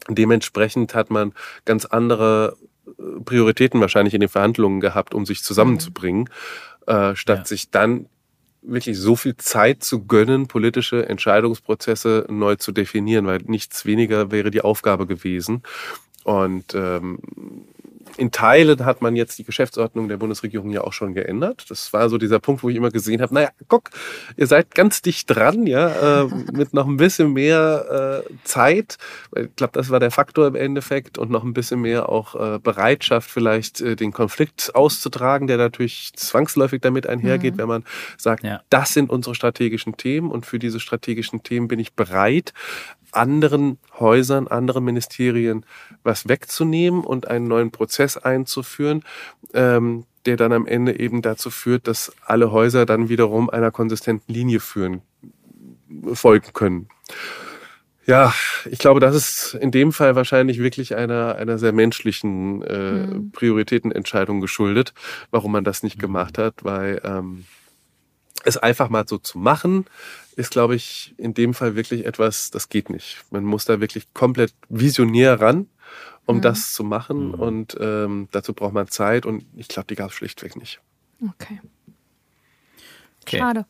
dementsprechend hat man ganz andere äh, Prioritäten wahrscheinlich in den Verhandlungen gehabt, um sich zusammenzubringen, mhm. äh, statt ja. sich dann wirklich so viel Zeit zu gönnen, politische Entscheidungsprozesse neu zu definieren, weil nichts weniger wäre die Aufgabe gewesen. Und ähm, in Teilen hat man jetzt die Geschäftsordnung der Bundesregierung ja auch schon geändert. Das war so dieser Punkt, wo ich immer gesehen habe, naja, guck, ihr seid ganz dicht dran, ja, äh, mit noch ein bisschen mehr äh, Zeit. Ich glaube, das war der Faktor im Endeffekt und noch ein bisschen mehr auch äh, Bereitschaft, vielleicht äh, den Konflikt auszutragen, der natürlich zwangsläufig damit einhergeht, mhm. wenn man sagt, ja. das sind unsere strategischen Themen und für diese strategischen Themen bin ich bereit, anderen Häusern, anderen Ministerien was wegzunehmen und einen neuen Prozess einzuführen, ähm, der dann am Ende eben dazu führt, dass alle Häuser dann wiederum einer konsistenten Linie führen, folgen können. Ja, ich glaube, das ist in dem Fall wahrscheinlich wirklich einer, einer sehr menschlichen äh, mhm. Prioritätenentscheidung geschuldet, warum man das nicht mhm. gemacht hat, weil ähm, es einfach mal so zu machen, ist, glaube ich, in dem Fall wirklich etwas, das geht nicht. Man muss da wirklich komplett visionär ran, um mhm. das zu machen. Mhm. Und ähm, dazu braucht man Zeit und ich glaube, die gab es schlichtweg nicht. Okay. okay. Schade.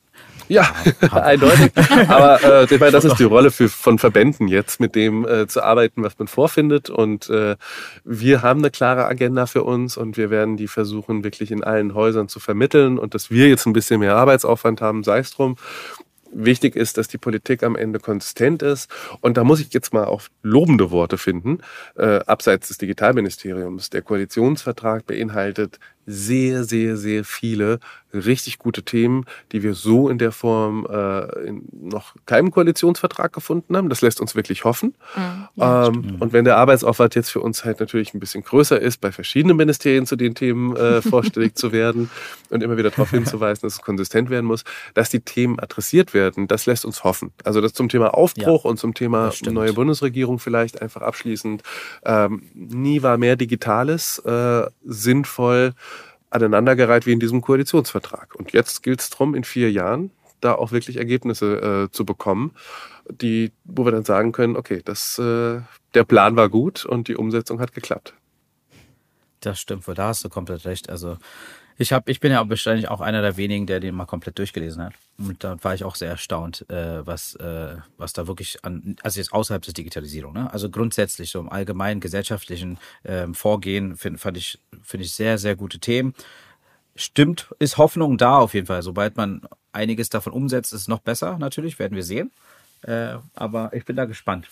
Ja, eindeutig. Aber äh, ich meine, das ist die Rolle für, von Verbänden jetzt, mit dem äh, zu arbeiten, was man vorfindet. Und äh, wir haben eine klare Agenda für uns und wir werden die versuchen, wirklich in allen Häusern zu vermitteln. Und dass wir jetzt ein bisschen mehr Arbeitsaufwand haben, sei es drum. Wichtig ist, dass die Politik am Ende konsistent ist. Und da muss ich jetzt mal auch lobende Worte finden, äh, abseits des Digitalministeriums. Der Koalitionsvertrag beinhaltet sehr, sehr, sehr viele richtig gute Themen, die wir so in der Form äh, in noch keinem Koalitionsvertrag gefunden haben. Das lässt uns wirklich hoffen. Mhm, ja, ähm, und wenn der Arbeitsaufwand jetzt für uns halt natürlich ein bisschen größer ist, bei verschiedenen Ministerien zu den Themen äh, vorstellig zu werden und immer wieder darauf hinzuweisen, dass es konsistent werden muss, dass die Themen adressiert werden, das lässt uns hoffen. Also das zum Thema Aufbruch ja, und zum Thema neue Bundesregierung vielleicht einfach abschließend. Ähm, nie war mehr Digitales äh, sinnvoll aneinandergereiht wie in diesem Koalitionsvertrag. Und jetzt gilt es darum, in vier Jahren da auch wirklich Ergebnisse äh, zu bekommen, die, wo wir dann sagen können, okay, das, äh, der Plan war gut und die Umsetzung hat geklappt. Das stimmt, da hast du komplett recht. Also ich habe, ich bin ja wahrscheinlich auch einer der wenigen, der den mal komplett durchgelesen hat. Und da war ich auch sehr erstaunt, äh, was, äh, was da wirklich an, also jetzt außerhalb der Digitalisierung, ne? Also grundsätzlich so im allgemeinen gesellschaftlichen ähm, Vorgehen find, fand ich, finde ich sehr, sehr gute Themen. Stimmt, ist Hoffnung da auf jeden Fall. Sobald man einiges davon umsetzt, ist es noch besser, natürlich, werden wir sehen. Äh, aber ich bin da gespannt.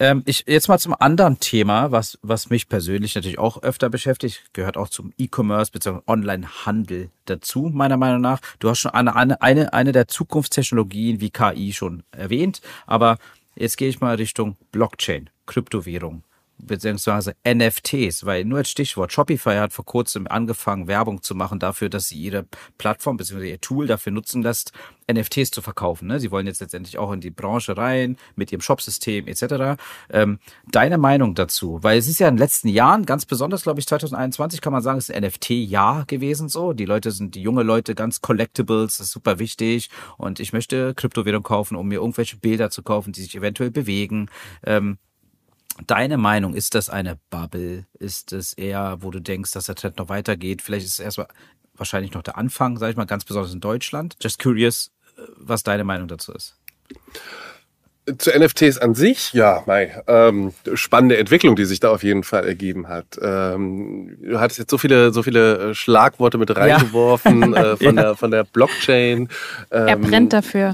Ähm, ich, jetzt mal zum anderen Thema, was, was mich persönlich natürlich auch öfter beschäftigt, gehört auch zum E-Commerce bzw. Online-Handel dazu, meiner Meinung nach. Du hast schon eine, eine, eine der Zukunftstechnologien wie KI schon erwähnt, aber jetzt gehe ich mal Richtung Blockchain, Kryptowährung beziehungsweise NFTs, weil nur als Stichwort, Shopify hat vor kurzem angefangen, Werbung zu machen dafür, dass sie ihre Plattform beziehungsweise ihr Tool dafür nutzen lässt, NFTs zu verkaufen. Ne? Sie wollen jetzt letztendlich auch in die Branche rein mit ihrem Shopsystem etc. Ähm, deine Meinung dazu? Weil es ist ja in den letzten Jahren, ganz besonders glaube ich 2021 kann man sagen, ist ein NFT-Jahr gewesen so. Die Leute sind, die junge Leute ganz Collectibles, das ist super wichtig und ich möchte Kryptowährung kaufen, um mir irgendwelche Bilder zu kaufen, die sich eventuell bewegen. Ähm, Deine Meinung, ist das eine Bubble? Ist es eher, wo du denkst, dass der Trend noch weitergeht? Vielleicht ist es erstmal wahrscheinlich noch der Anfang, sage ich mal, ganz besonders in Deutschland. Just curious, äh, was deine Meinung dazu ist. Zu NFTs an sich, ja, Mai, ähm, spannende Entwicklung, die sich da auf jeden Fall ergeben hat. Ähm, du hattest jetzt so viele, so viele Schlagworte mit reingeworfen ja. äh, von ja. der von der Blockchain. Ähm, er brennt dafür.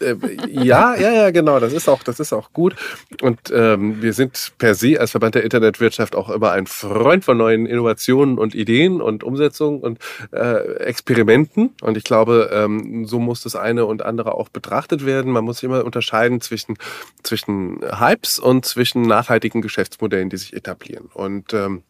Äh, ja, ja, ja, genau. Das ist auch, das ist auch gut. Und ähm, wir sind per se als Verband der Internetwirtschaft auch immer ein Freund von neuen Innovationen und Ideen und Umsetzungen und äh, Experimenten. Und ich glaube, ähm, so muss das eine und andere auch betrachtet werden. Man muss immer unterscheiden zwischen zwischen Hypes und zwischen nachhaltigen Geschäftsmodellen, die sich etablieren. Und ähm,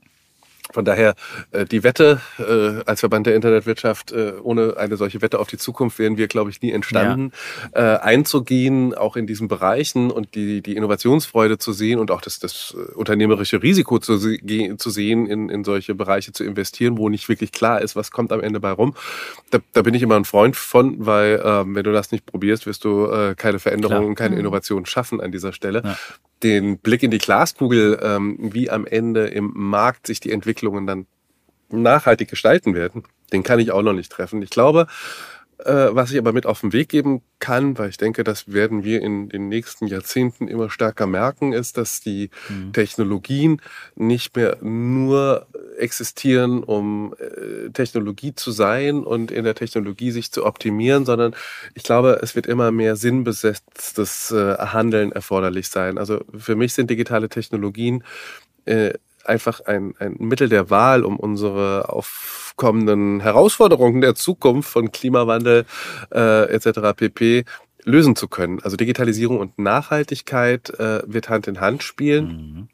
von daher äh, die Wette äh, als Verband der Internetwirtschaft äh, ohne eine solche Wette auf die Zukunft wären wir, glaube ich, nie entstanden, ja. äh, einzugehen, auch in diesen Bereichen und die die Innovationsfreude zu sehen und auch das das unternehmerische Risiko zu, zu sehen, in, in solche Bereiche zu investieren, wo nicht wirklich klar ist, was kommt am Ende bei rum. Da, da bin ich immer ein Freund von, weil ähm, wenn du das nicht probierst, wirst du äh, keine Veränderungen, keine mhm. Innovation schaffen an dieser Stelle. Ja den Blick in die Glaskugel, ähm, wie am Ende im Markt sich die Entwicklungen dann nachhaltig gestalten werden, den kann ich auch noch nicht treffen. Ich glaube, äh, was ich aber mit auf den Weg geben kann, weil ich denke, das werden wir in den nächsten Jahrzehnten immer stärker merken, ist, dass die mhm. Technologien nicht mehr nur existieren, um äh, Technologie zu sein und in der Technologie sich zu optimieren, sondern ich glaube, es wird immer mehr sinnbesetztes äh, Handeln erforderlich sein. Also für mich sind digitale Technologien einfach ein, ein Mittel der Wahl, um unsere aufkommenden Herausforderungen der Zukunft von Klimawandel äh, etc. pp lösen zu können. Also Digitalisierung und Nachhaltigkeit äh, wird Hand in Hand spielen. Mhm.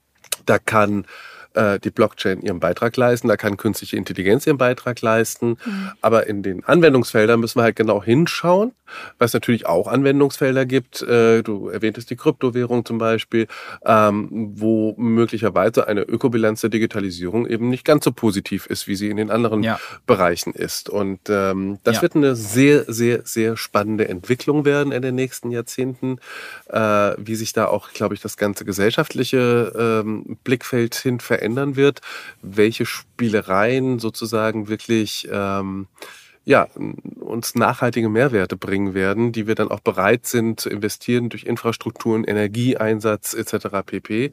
Da kann äh, die Blockchain ihren Beitrag leisten, da kann künstliche Intelligenz ihren Beitrag leisten. Mhm. Aber in den Anwendungsfeldern müssen wir halt genau hinschauen, weil es natürlich auch Anwendungsfelder gibt. Äh, du erwähntest die Kryptowährung zum Beispiel, ähm, wo möglicherweise eine Ökobilanz der Digitalisierung eben nicht ganz so positiv ist, wie sie in den anderen ja. Bereichen ist. Und ähm, das ja. wird eine sehr, sehr, sehr spannende Entwicklung werden in den nächsten Jahrzehnten, äh, wie sich da auch, glaube ich, das ganze gesellschaftliche ähm, Blickfeld hin verändert verändern wird, welche Spielereien sozusagen wirklich ähm, ja, uns nachhaltige Mehrwerte bringen werden, die wir dann auch bereit sind zu investieren durch Infrastrukturen, Energieeinsatz etc. pp.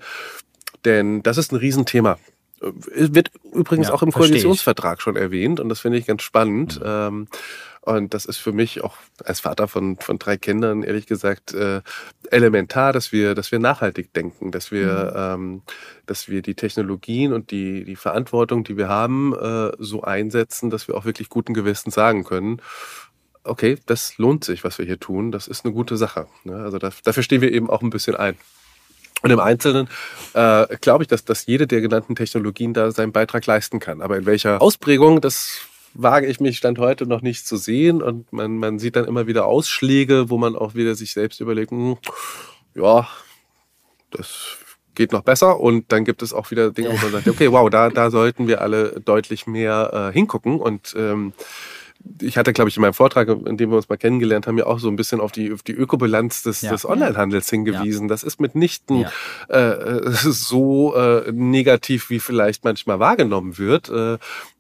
Denn das ist ein Riesenthema. Wird übrigens ja, auch im Koalitionsvertrag schon erwähnt und das finde ich ganz spannend. Mhm. Ähm, Und das ist für mich auch als Vater von, von drei Kindern, ehrlich gesagt, äh, elementar, dass wir, dass wir nachhaltig denken, dass wir, mhm. ähm, dass wir die Technologien und die, die Verantwortung, die wir haben, äh, so einsetzen, dass wir auch wirklich guten Gewissen sagen können, okay, das lohnt sich, was wir hier tun, das ist eine gute Sache. Ne? Also dafür stehen wir eben auch ein bisschen ein. Und im Einzelnen äh, glaube ich, dass, dass jede der genannten Technologien da seinen Beitrag leisten kann. Aber in welcher Ausprägung, das wage ich mich Stand heute noch nicht zu sehen. Und man, man sieht dann immer wieder Ausschläge, wo man auch wieder sich selbst überlegt, hm, ja, das geht noch besser. Und dann gibt es auch wieder Dinge, wo man sagt, okay, wow, da, da sollten wir alle deutlich mehr äh, hingucken. Und ähm, ich hatte, glaube ich, in meinem Vortrag, in dem wir uns mal kennengelernt haben, ja auch so ein bisschen auf die, auf die Ökobilanz des, ja. des Onlinehandels hingewiesen. Ja. Das ist mitnichten ja. äh, so äh, negativ, wie vielleicht manchmal wahrgenommen wird. Äh,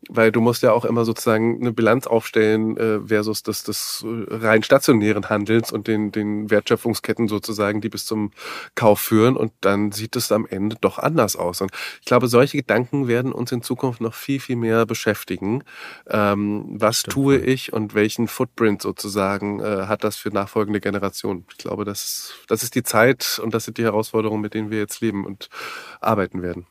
weil du musst ja auch immer sozusagen eine Bilanz aufstellen äh, versus des, des rein stationären Handelns und den, den Wertschöpfungsketten sozusagen, die bis zum Kauf führen und dann sieht es am Ende doch anders aus. Und ich glaube, solche Gedanken werden uns in Zukunft noch viel, viel mehr beschäftigen. Ähm, was Stimmt. tue ich und welchen Footprint sozusagen äh, hat das für nachfolgende Generationen? Ich glaube, das, das ist die Zeit und das sind die Herausforderungen, mit denen wir jetzt leben und arbeiten werden.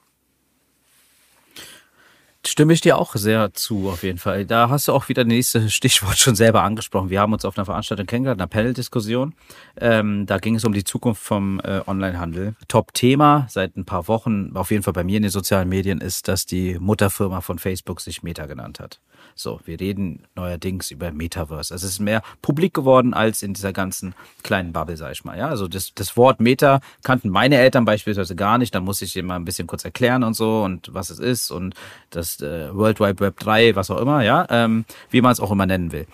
Stimme ich dir auch sehr zu, auf jeden Fall. Da hast du auch wieder das nächste Stichwort schon selber angesprochen. Wir haben uns auf einer Veranstaltung kennengelernt, einer Panel-Diskussion. Ähm, da ging es um die Zukunft vom äh, Onlinehandel. Top-Thema seit ein paar Wochen, auf jeden Fall bei mir in den sozialen Medien, ist, dass die Mutterfirma von Facebook sich Meta genannt hat. So, wir reden neuerdings über Metaverse. Es ist mehr publik geworden als in dieser ganzen kleinen Bubble, sag ich mal. Ja, also das, das Wort Meta kannten meine Eltern beispielsweise gar nicht. Da muss ich immer ein bisschen kurz erklären und so und was es ist und das äh, World Wide Web 3, was auch immer, ja, ähm, wie man es auch immer nennen will.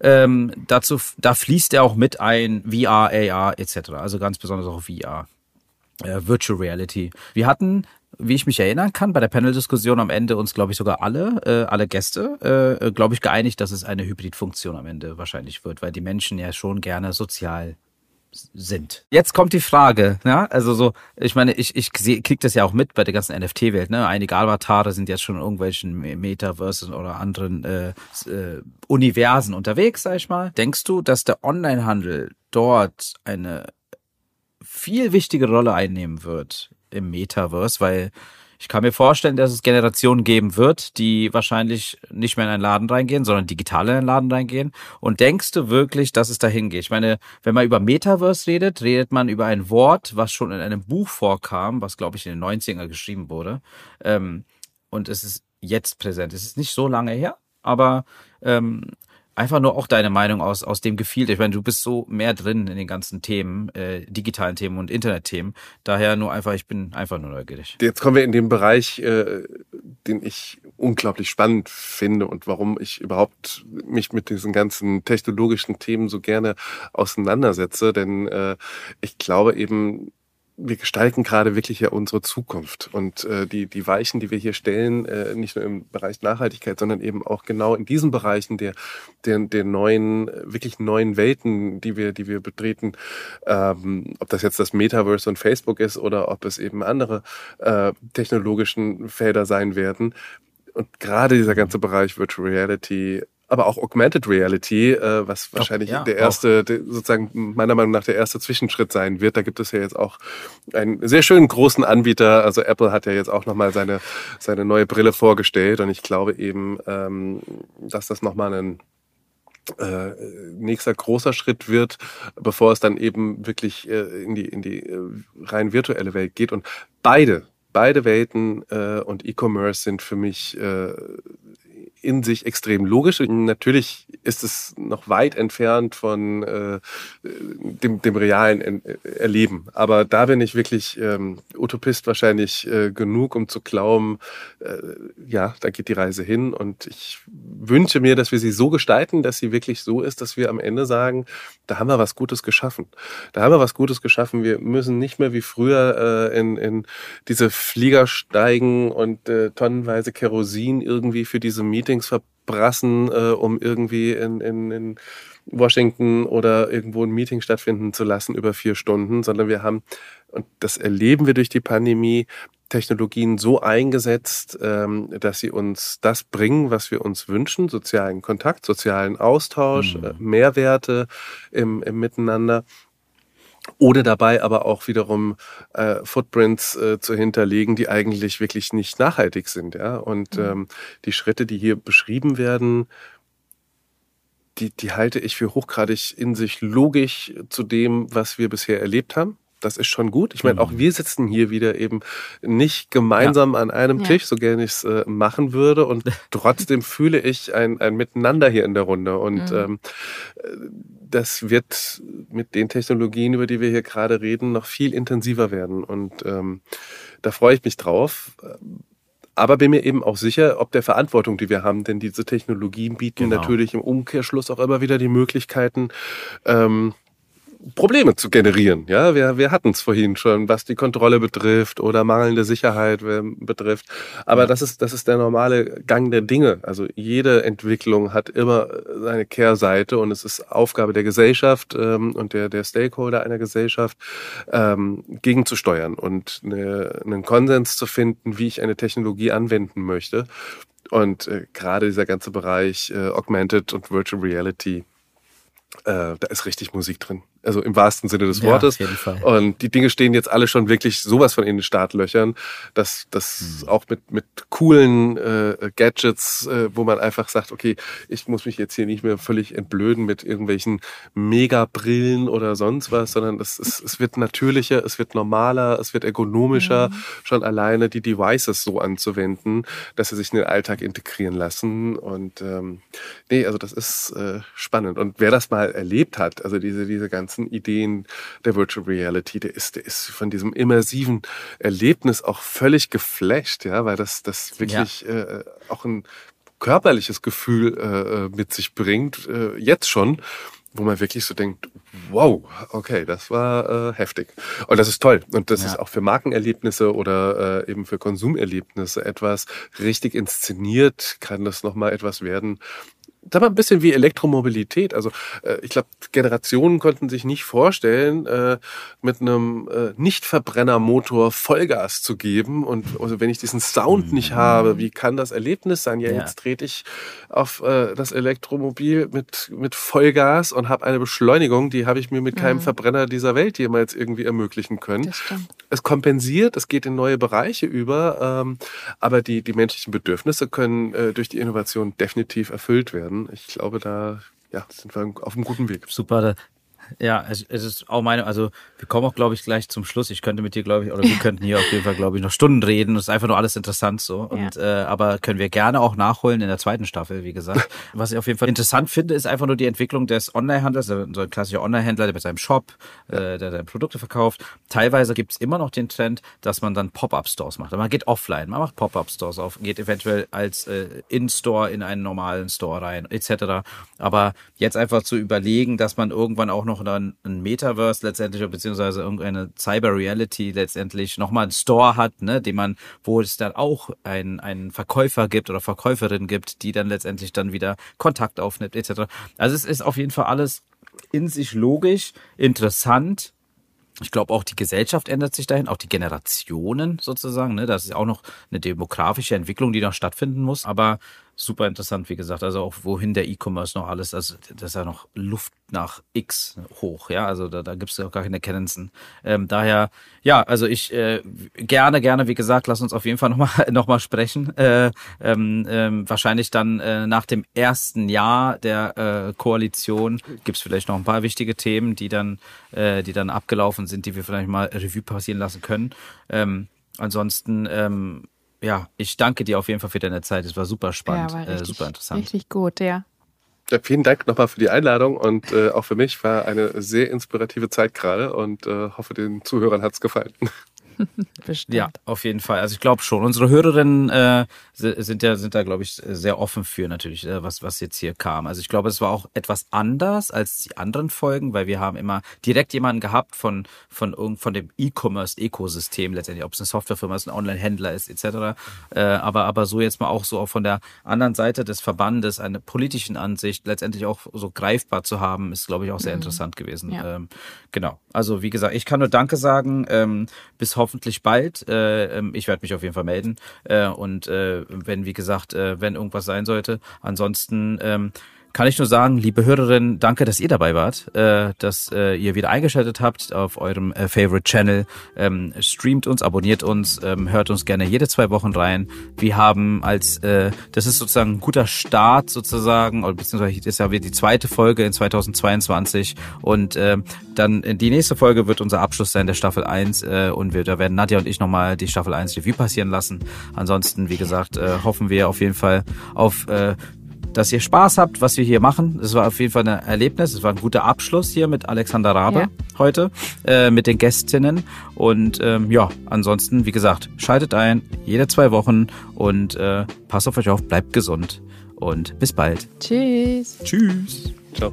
Ähm, dazu, da fließt er auch mit ein VR, AR etc. Also ganz besonders auch VR. Äh, Virtual Reality. Wir hatten wie ich mich erinnern kann, bei der Panel-Diskussion am Ende uns, glaube ich, sogar alle, äh, alle Gäste, äh, glaube ich, geeinigt, dass es eine Hybrid-Funktion am Ende wahrscheinlich wird, weil die Menschen ja schon gerne sozial sind. Jetzt kommt die Frage, ja, also so, ich meine, ich, ich krieg das ja auch mit bei der ganzen NFT-Welt, ne? Einige Avatare sind jetzt schon in irgendwelchen Metaversen oder anderen äh, äh, Universen unterwegs, sag ich mal. Denkst du, dass der Onlinehandel dort eine viel wichtige Rolle einnehmen wird im Metaverse, weil ich kann mir vorstellen, dass es Generationen geben wird, die wahrscheinlich nicht mehr in einen Laden reingehen, sondern digital in einen Laden reingehen. Und denkst du wirklich, dass es dahin geht? Ich meine, wenn man über Metaverse redet, redet man über ein Wort, was schon in einem Buch vorkam, was glaube ich in den 90er geschrieben wurde. Ähm, und es ist jetzt präsent. Es ist nicht so lange her, aber ähm, einfach nur auch deine Meinung aus, aus dem Gefühl. Ich meine, du bist so mehr drin in den ganzen Themen, äh, digitalen Themen und Internetthemen. Daher nur einfach, ich bin einfach nur neugierig. Jetzt kommen wir in den Bereich, äh, den ich unglaublich spannend finde und warum ich überhaupt mich mit diesen ganzen technologischen Themen so gerne auseinandersetze. Denn äh, ich glaube eben, wir gestalten gerade wirklich ja unsere Zukunft. Und äh, die, die Weichen, die wir hier stellen, äh, nicht nur im Bereich Nachhaltigkeit, sondern eben auch genau in diesen Bereichen der, der, der neuen, wirklich neuen Welten, die wir, die wir betreten, ähm, ob das jetzt das Metaverse und Facebook ist oder ob es eben andere äh, technologischen Felder sein werden. Und gerade dieser ganze Bereich Virtual Reality aber auch Augmented Reality, äh, was wahrscheinlich ja, der erste, der, sozusagen meiner Meinung nach der erste Zwischenschritt sein wird. Da gibt es ja jetzt auch einen sehr schönen großen Anbieter. Also Apple hat ja jetzt auch nochmal seine, seine neue Brille vorgestellt und ich glaube eben, ähm, dass das nochmal ein äh, nächster großer Schritt wird, bevor es dann eben wirklich äh, in die, in die äh, rein virtuelle Welt geht. Und beide, beide Welten äh, und E-Commerce sind für mich äh, in sich extrem logisch. Natürlich ist es noch weit entfernt von äh, dem, dem realen Erleben. Aber da bin ich wirklich ähm, Utopist wahrscheinlich äh, genug, um zu glauben, äh, ja, da geht die Reise hin. Und ich wünsche mir, dass wir sie so gestalten, dass sie wirklich so ist, dass wir am Ende sagen, da haben wir was Gutes geschaffen. Da haben wir was Gutes geschaffen. Wir müssen nicht mehr wie früher äh, in, in diese Flieger steigen und äh, tonnenweise Kerosin irgendwie für diese Meetings verbrassen, äh, um irgendwie in, in, in Washington oder irgendwo ein Meeting stattfinden zu lassen über vier Stunden, sondern wir haben, und das erleben wir durch die Pandemie, Technologien so eingesetzt, ähm, dass sie uns das bringen, was wir uns wünschen, sozialen Kontakt, sozialen Austausch, mhm. äh, Mehrwerte im, im Miteinander ohne dabei aber auch wiederum äh, Footprints äh, zu hinterlegen, die eigentlich wirklich nicht nachhaltig sind. Ja? Und mhm. ähm, die Schritte, die hier beschrieben werden, die, die halte ich für hochgradig in sich logisch zu dem, was wir bisher erlebt haben das ist schon gut. Ich meine, auch mhm. wir sitzen hier wieder eben nicht gemeinsam ja. an einem ja. Tisch, so gerne ich es äh, machen würde. Und trotzdem fühle ich ein, ein Miteinander hier in der Runde. Und mhm. ähm, das wird mit den Technologien, über die wir hier gerade reden, noch viel intensiver werden. Und ähm, da freue ich mich drauf. Aber bin mir eben auch sicher, ob der Verantwortung, die wir haben, denn diese Technologien bieten genau. natürlich im Umkehrschluss auch immer wieder die Möglichkeiten, ähm, Probleme zu generieren. Ja, wir, wir hatten es vorhin schon, was die Kontrolle betrifft oder mangelnde Sicherheit ähm, betrifft. Aber ja. das ist das ist der normale Gang der Dinge. Also jede Entwicklung hat immer seine Kehrseite und es ist Aufgabe der Gesellschaft ähm, und der der Stakeholder einer Gesellschaft ähm, gegenzusteuern und eine, einen Konsens zu finden, wie ich eine Technologie anwenden möchte. Und äh, gerade dieser ganze Bereich äh, Augmented und Virtual Reality, äh, da ist richtig Musik drin. Also im wahrsten Sinne des Wortes. Ja, auf jeden Fall. Und die Dinge stehen jetzt alle schon wirklich sowas von in den Startlöchern, dass das mhm. auch mit, mit coolen äh, Gadgets, äh, wo man einfach sagt, okay, ich muss mich jetzt hier nicht mehr völlig entblöden mit irgendwelchen Megabrillen oder sonst was, sondern es, es, es wird natürlicher, es wird normaler, es wird ergonomischer, mhm. schon alleine die Devices so anzuwenden, dass sie sich in den Alltag integrieren lassen. Und ähm, nee, also das ist äh, spannend. Und wer das mal erlebt hat, also diese, diese ganzen ganzen Ideen der Virtual Reality, der ist, der ist von diesem immersiven Erlebnis auch völlig geflasht, ja, weil das, das wirklich ja. äh, auch ein körperliches Gefühl äh, mit sich bringt, äh, jetzt schon, wo man wirklich so denkt, wow, okay, das war äh, heftig. Und das ist toll. Und das ja. ist auch für Markenerlebnisse oder äh, eben für Konsumerlebnisse etwas richtig inszeniert, kann das nochmal etwas werden, sag mal, ein bisschen wie Elektromobilität. Also äh, ich glaube, Generationen konnten sich nicht vorstellen, äh, mit einem äh, Nicht-Verbrennermotor Vollgas zu geben. Und also wenn ich diesen Sound nicht mhm. habe, wie kann das Erlebnis sein? Ja, ja. jetzt trete ich auf äh, das Elektromobil mit, mit Vollgas und habe eine Beschleunigung, die habe ich mir mit keinem mhm. Verbrenner dieser Welt jemals irgendwie ermöglichen können. Es kompensiert, es geht in neue Bereiche über, ähm, aber die, die menschlichen Bedürfnisse können äh, durch die Innovation definitiv erfüllt werden werden. Ich glaube, da ja, sind wir auf einem guten Weg. Super. Ja, es, es ist auch meine, also wir kommen auch, glaube ich, gleich zum Schluss. Ich könnte mit dir, glaube ich, oder wir könnten hier auf jeden Fall, glaube ich, noch Stunden reden. Es ist einfach nur alles interessant so. Und ja. äh, aber können wir gerne auch nachholen in der zweiten Staffel, wie gesagt. Was ich auf jeden Fall interessant finde, ist einfach nur die Entwicklung des Online-Handels, so ein klassischer Online-Händler, der mit seinem Shop, äh, der seine Produkte verkauft. Teilweise gibt's immer noch den Trend, dass man dann Pop-up-Stores macht. Man geht offline, man macht Pop-up-Stores auf, geht eventuell als äh, In-Store in einen normalen Store rein, etc. Aber jetzt einfach zu überlegen, dass man irgendwann auch noch dann ein Metaverse letztendlich, beziehungsweise irgendeine Cyber Reality letztendlich nochmal einen Store hat, ne, den man, wo es dann auch einen, einen Verkäufer gibt oder Verkäuferin gibt, die dann letztendlich dann wieder Kontakt aufnimmt, etc. Also es ist auf jeden Fall alles in sich logisch, interessant, ich glaube auch die Gesellschaft ändert sich dahin, auch die Generationen sozusagen. Ne? Das ist auch noch eine demografische Entwicklung, die noch stattfinden muss. Aber super interessant, wie gesagt. Also auch wohin der E-Commerce noch alles, also das ist ja noch Luft nach X hoch, ja. Also da, da gibt es ja auch gar keine Grenzen. Ähm, daher, ja, also ich äh, gerne, gerne, wie gesagt, lass uns auf jeden Fall nochmal noch mal sprechen. Äh, ähm, ähm, wahrscheinlich dann äh, nach dem ersten Jahr der äh, Koalition gibt es vielleicht noch ein paar wichtige Themen, die dann, äh, die dann abgelaufen sind, die wir vielleicht mal Revue passieren lassen können. Ähm, ansonsten ähm, ja, ich danke dir auf jeden Fall für deine Zeit. Es war super spannend, ja, war richtig, äh, super interessant. Richtig gut, ja. ja vielen Dank nochmal für die Einladung und äh, auch für mich war eine sehr inspirative Zeit gerade und äh, hoffe, den Zuhörern hat es gefallen. Bestimmt. Ja, auf jeden Fall. Also ich glaube schon. Unsere Hörerinnen äh, sind ja sind da glaube ich sehr offen für natürlich, äh, was was jetzt hier kam. Also ich glaube, es war auch etwas anders als die anderen Folgen, weil wir haben immer direkt jemanden gehabt von von von dem E-Commerce Ökosystem letztendlich, ob es eine Softwarefirma ist, ein Online-Händler ist etc. Äh, aber aber so jetzt mal auch so auch von der anderen Seite des Verbandes eine politischen Ansicht letztendlich auch so greifbar zu haben, ist glaube ich auch sehr mhm. interessant gewesen. Ja. Ähm, genau. Also wie gesagt, ich kann nur Danke sagen. Ähm, bis hoffentlich bald. Äh, ähm, ich werde mich auf jeden Fall melden. Äh, und äh, wenn, wie gesagt, äh, wenn irgendwas sein sollte. Ansonsten ähm, kann ich nur sagen, liebe Hörerinnen, danke, dass ihr dabei wart, äh, dass äh, ihr wieder eingeschaltet habt auf eurem äh, Favorite Channel. Ähm, streamt uns, abonniert uns, ähm, hört uns gerne jede zwei Wochen rein. Wir haben als, äh, das ist sozusagen ein guter Start sozusagen, oder beziehungsweise ist ja die zweite Folge in 2022 und äh, dann die nächste Folge wird unser Abschluss sein der Staffel 1 äh, und wir, da werden Nadja und ich nochmal die Staffel 1 Review passieren lassen. Ansonsten, wie gesagt, äh, hoffen wir auf jeden Fall auf äh, dass ihr Spaß habt, was wir hier machen. Es war auf jeden Fall ein Erlebnis. Es war ein guter Abschluss hier mit Alexander Rabe ja. heute, äh, mit den Gästinnen. Und ähm, ja, ansonsten, wie gesagt, schaltet ein, jede zwei Wochen und äh, passt auf euch auf, bleibt gesund und bis bald. Tschüss. Tschüss. Ciao.